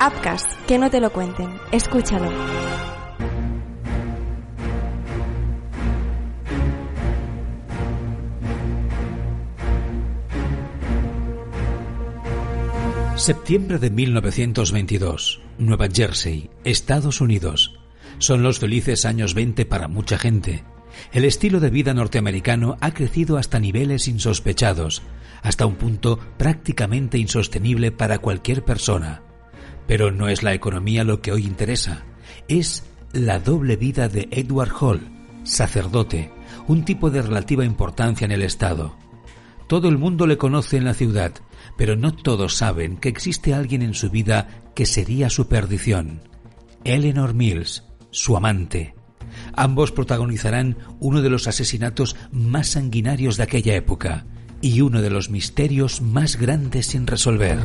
Upcast, que no te lo cuenten. Escúchalo. Septiembre de 1922, Nueva Jersey, Estados Unidos. Son los felices años 20 para mucha gente. El estilo de vida norteamericano ha crecido hasta niveles insospechados, hasta un punto prácticamente insostenible para cualquier persona. Pero no es la economía lo que hoy interesa, es la doble vida de Edward Hall, sacerdote, un tipo de relativa importancia en el Estado. Todo el mundo le conoce en la ciudad, pero no todos saben que existe alguien en su vida que sería su perdición. Eleanor Mills, su amante. Ambos protagonizarán uno de los asesinatos más sanguinarios de aquella época y uno de los misterios más grandes sin resolver.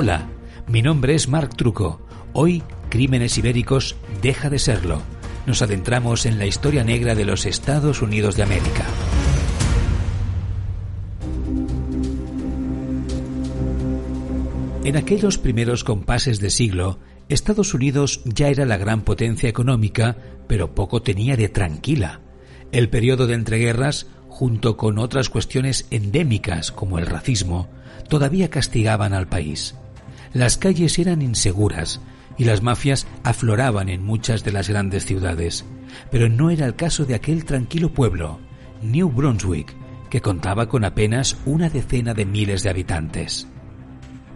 Hola, mi nombre es Mark Truco. Hoy, Crímenes Ibéricos deja de serlo nos adentramos en la historia negra de los Estados Unidos de América. En aquellos primeros compases de siglo, Estados Unidos ya era la gran potencia económica, pero poco tenía de tranquila. El periodo de entreguerras, junto con otras cuestiones endémicas como el racismo, todavía castigaban al país. Las calles eran inseguras, y las mafias afloraban en muchas de las grandes ciudades. Pero no era el caso de aquel tranquilo pueblo, New Brunswick, que contaba con apenas una decena de miles de habitantes.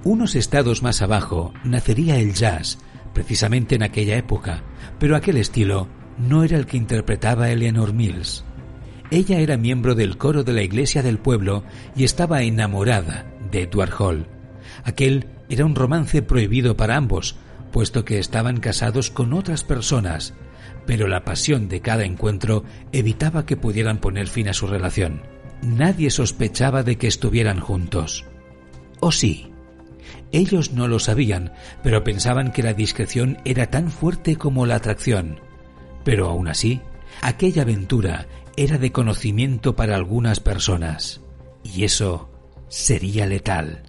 Unos estados más abajo nacería el jazz, precisamente en aquella época, pero aquel estilo no era el que interpretaba Eleanor Mills. Ella era miembro del coro de la iglesia del pueblo y estaba enamorada de Edward Hall. Aquel era un romance prohibido para ambos, puesto que estaban casados con otras personas, pero la pasión de cada encuentro evitaba que pudieran poner fin a su relación. Nadie sospechaba de que estuvieran juntos. ¿O sí? Ellos no lo sabían, pero pensaban que la discreción era tan fuerte como la atracción. Pero aún así, aquella aventura era de conocimiento para algunas personas. Y eso sería letal.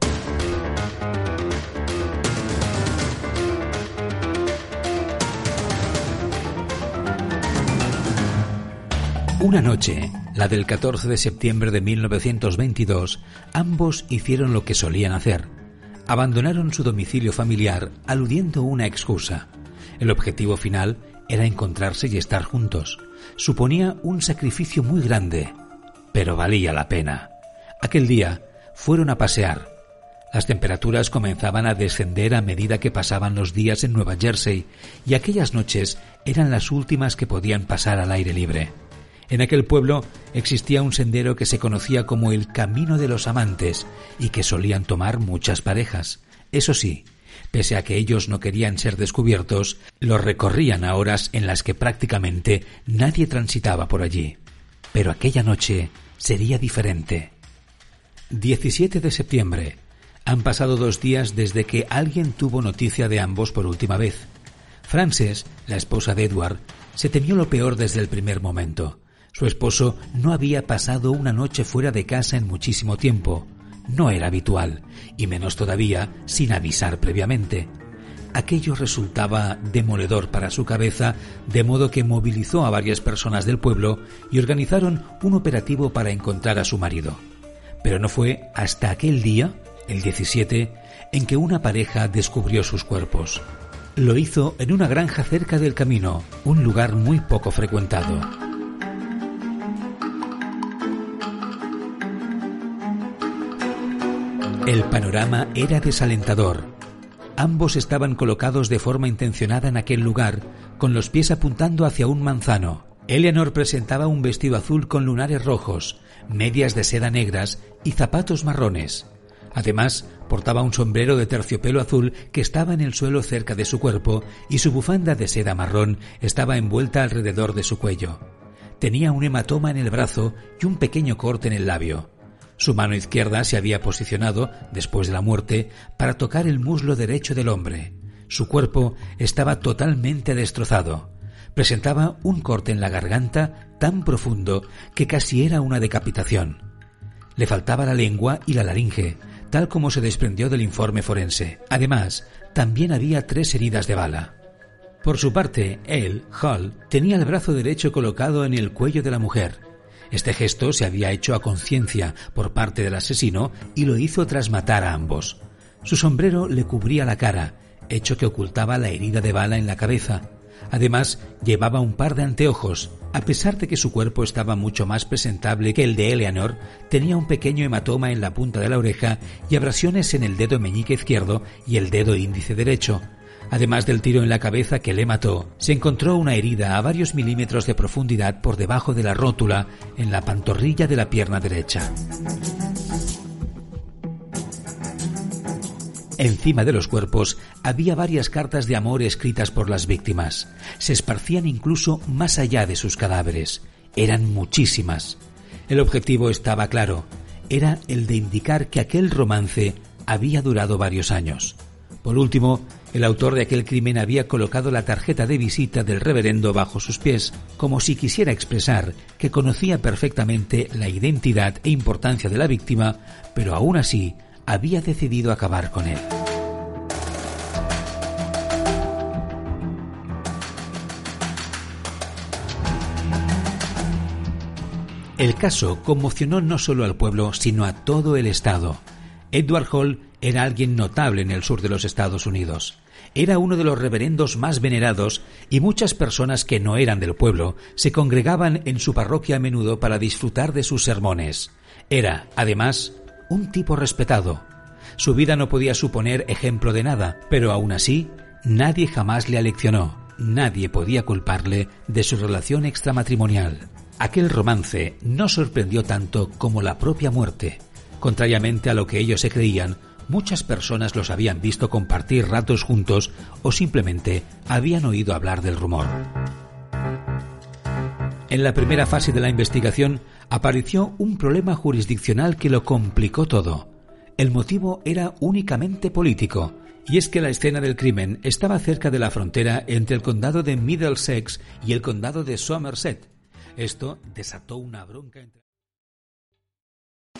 Una noche, la del 14 de septiembre de 1922, ambos hicieron lo que solían hacer. Abandonaron su domicilio familiar aludiendo una excusa. El objetivo final era encontrarse y estar juntos. Suponía un sacrificio muy grande, pero valía la pena. Aquel día fueron a pasear. Las temperaturas comenzaban a descender a medida que pasaban los días en Nueva Jersey y aquellas noches eran las últimas que podían pasar al aire libre. En aquel pueblo existía un sendero que se conocía como el Camino de los Amantes y que solían tomar muchas parejas. Eso sí, pese a que ellos no querían ser descubiertos, lo recorrían a horas en las que prácticamente nadie transitaba por allí. Pero aquella noche sería diferente. 17 de septiembre. Han pasado dos días desde que alguien tuvo noticia de ambos por última vez. Frances, la esposa de Edward, se temió lo peor desde el primer momento. Su esposo no había pasado una noche fuera de casa en muchísimo tiempo. No era habitual, y menos todavía sin avisar previamente. Aquello resultaba demoledor para su cabeza, de modo que movilizó a varias personas del pueblo y organizaron un operativo para encontrar a su marido. Pero no fue hasta aquel día, el 17, en que una pareja descubrió sus cuerpos. Lo hizo en una granja cerca del camino, un lugar muy poco frecuentado. El panorama era desalentador. Ambos estaban colocados de forma intencionada en aquel lugar, con los pies apuntando hacia un manzano. Eleanor presentaba un vestido azul con lunares rojos, medias de seda negras y zapatos marrones. Además, portaba un sombrero de terciopelo azul que estaba en el suelo cerca de su cuerpo y su bufanda de seda marrón estaba envuelta alrededor de su cuello. Tenía un hematoma en el brazo y un pequeño corte en el labio. Su mano izquierda se había posicionado, después de la muerte, para tocar el muslo derecho del hombre. Su cuerpo estaba totalmente destrozado. Presentaba un corte en la garganta tan profundo que casi era una decapitación. Le faltaba la lengua y la laringe, tal como se desprendió del informe forense. Además, también había tres heridas de bala. Por su parte, él, Hall, tenía el brazo derecho colocado en el cuello de la mujer. Este gesto se había hecho a conciencia por parte del asesino y lo hizo tras matar a ambos. Su sombrero le cubría la cara, hecho que ocultaba la herida de bala en la cabeza. Además, llevaba un par de anteojos. A pesar de que su cuerpo estaba mucho más presentable que el de Eleanor, tenía un pequeño hematoma en la punta de la oreja y abrasiones en el dedo meñique izquierdo y el dedo índice derecho. Además del tiro en la cabeza que le mató, se encontró una herida a varios milímetros de profundidad por debajo de la rótula en la pantorrilla de la pierna derecha. Encima de los cuerpos había varias cartas de amor escritas por las víctimas. Se esparcían incluso más allá de sus cadáveres. Eran muchísimas. El objetivo estaba claro. Era el de indicar que aquel romance había durado varios años. Por último, el autor de aquel crimen había colocado la tarjeta de visita del reverendo bajo sus pies, como si quisiera expresar que conocía perfectamente la identidad e importancia de la víctima, pero aún así había decidido acabar con él. El caso conmocionó no solo al pueblo, sino a todo el Estado. Edward Hall era alguien notable en el sur de los Estados Unidos. Era uno de los reverendos más venerados y muchas personas que no eran del pueblo se congregaban en su parroquia a menudo para disfrutar de sus sermones. Era, además, un tipo respetado. Su vida no podía suponer ejemplo de nada, pero aún así, nadie jamás le aleccionó, nadie podía culparle de su relación extramatrimonial. Aquel romance no sorprendió tanto como la propia muerte. Contrariamente a lo que ellos se creían, muchas personas los habían visto compartir ratos juntos o simplemente habían oído hablar del rumor. En la primera fase de la investigación apareció un problema jurisdiccional que lo complicó todo. El motivo era únicamente político, y es que la escena del crimen estaba cerca de la frontera entre el condado de Middlesex y el condado de Somerset. Esto desató una bronca entre...